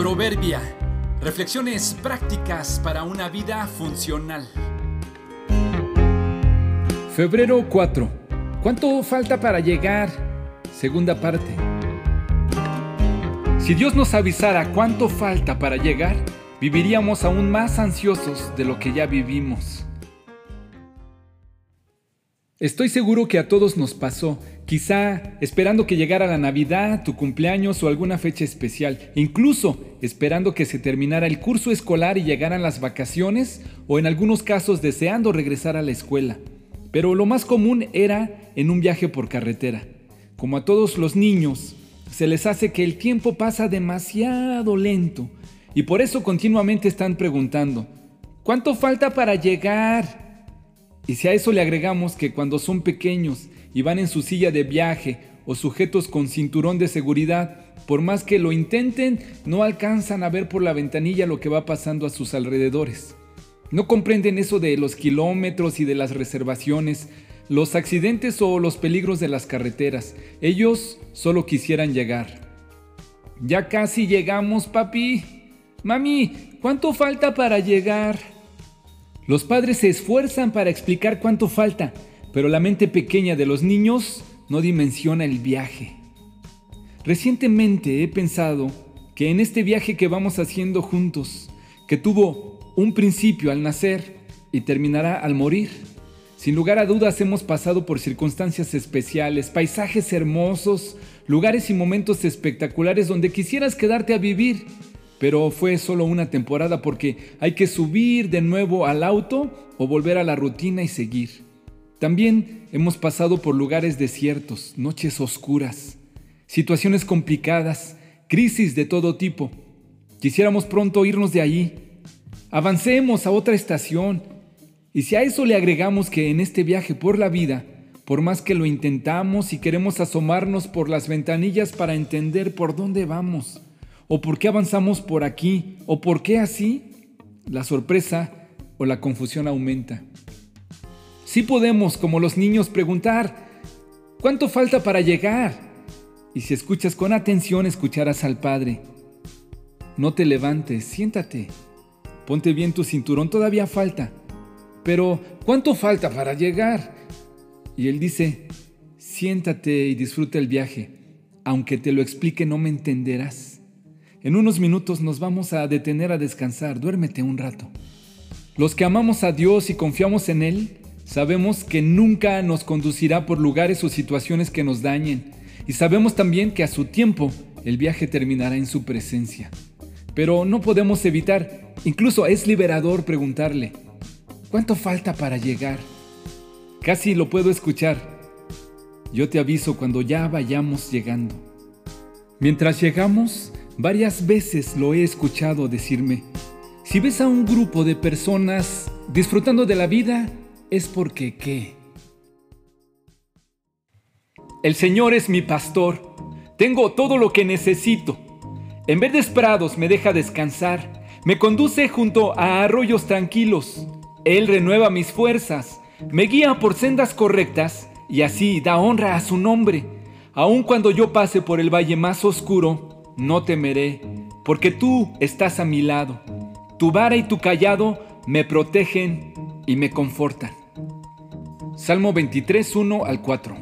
Proverbia. Reflexiones prácticas para una vida funcional. Febrero 4. ¿Cuánto falta para llegar? Segunda parte. Si Dios nos avisara cuánto falta para llegar, viviríamos aún más ansiosos de lo que ya vivimos. Estoy seguro que a todos nos pasó, quizá esperando que llegara la Navidad, tu cumpleaños o alguna fecha especial, incluso esperando que se terminara el curso escolar y llegaran las vacaciones, o en algunos casos deseando regresar a la escuela. Pero lo más común era en un viaje por carretera. Como a todos los niños, se les hace que el tiempo pasa demasiado lento y por eso continuamente están preguntando, ¿cuánto falta para llegar? Y si a eso le agregamos que cuando son pequeños y van en su silla de viaje o sujetos con cinturón de seguridad, por más que lo intenten, no alcanzan a ver por la ventanilla lo que va pasando a sus alrededores. No comprenden eso de los kilómetros y de las reservaciones, los accidentes o los peligros de las carreteras. Ellos solo quisieran llegar. Ya casi llegamos, papi. Mami, ¿cuánto falta para llegar? Los padres se esfuerzan para explicar cuánto falta, pero la mente pequeña de los niños no dimensiona el viaje. Recientemente he pensado que en este viaje que vamos haciendo juntos, que tuvo un principio al nacer y terminará al morir, sin lugar a dudas hemos pasado por circunstancias especiales, paisajes hermosos, lugares y momentos espectaculares donde quisieras quedarte a vivir pero fue solo una temporada porque hay que subir de nuevo al auto o volver a la rutina y seguir. También hemos pasado por lugares desiertos, noches oscuras, situaciones complicadas, crisis de todo tipo. Quisiéramos pronto irnos de allí. Avancemos a otra estación. Y si a eso le agregamos que en este viaje por la vida, por más que lo intentamos y queremos asomarnos por las ventanillas para entender por dónde vamos, ¿O por qué avanzamos por aquí? ¿O por qué así? La sorpresa o la confusión aumenta. Sí podemos, como los niños, preguntar, ¿cuánto falta para llegar? Y si escuchas con atención, escucharás al Padre. No te levantes, siéntate. Ponte bien tu cinturón, todavía falta. Pero, ¿cuánto falta para llegar? Y Él dice, siéntate y disfruta el viaje. Aunque te lo explique, no me entenderás. En unos minutos nos vamos a detener a descansar, duérmete un rato. Los que amamos a Dios y confiamos en Él, sabemos que nunca nos conducirá por lugares o situaciones que nos dañen, y sabemos también que a su tiempo el viaje terminará en su presencia. Pero no podemos evitar, incluso es liberador preguntarle, ¿cuánto falta para llegar? Casi lo puedo escuchar. Yo te aviso cuando ya vayamos llegando. Mientras llegamos, Varias veces lo he escuchado decirme, si ves a un grupo de personas disfrutando de la vida, es porque qué. El Señor es mi pastor, tengo todo lo que necesito. En verdes prados me deja descansar, me conduce junto a arroyos tranquilos. Él renueva mis fuerzas, me guía por sendas correctas y así da honra a su nombre. Aun cuando yo pase por el valle más oscuro, no temeré, porque tú estás a mi lado. Tu vara y tu callado me protegen y me confortan. Salmo 23, 1 al 4.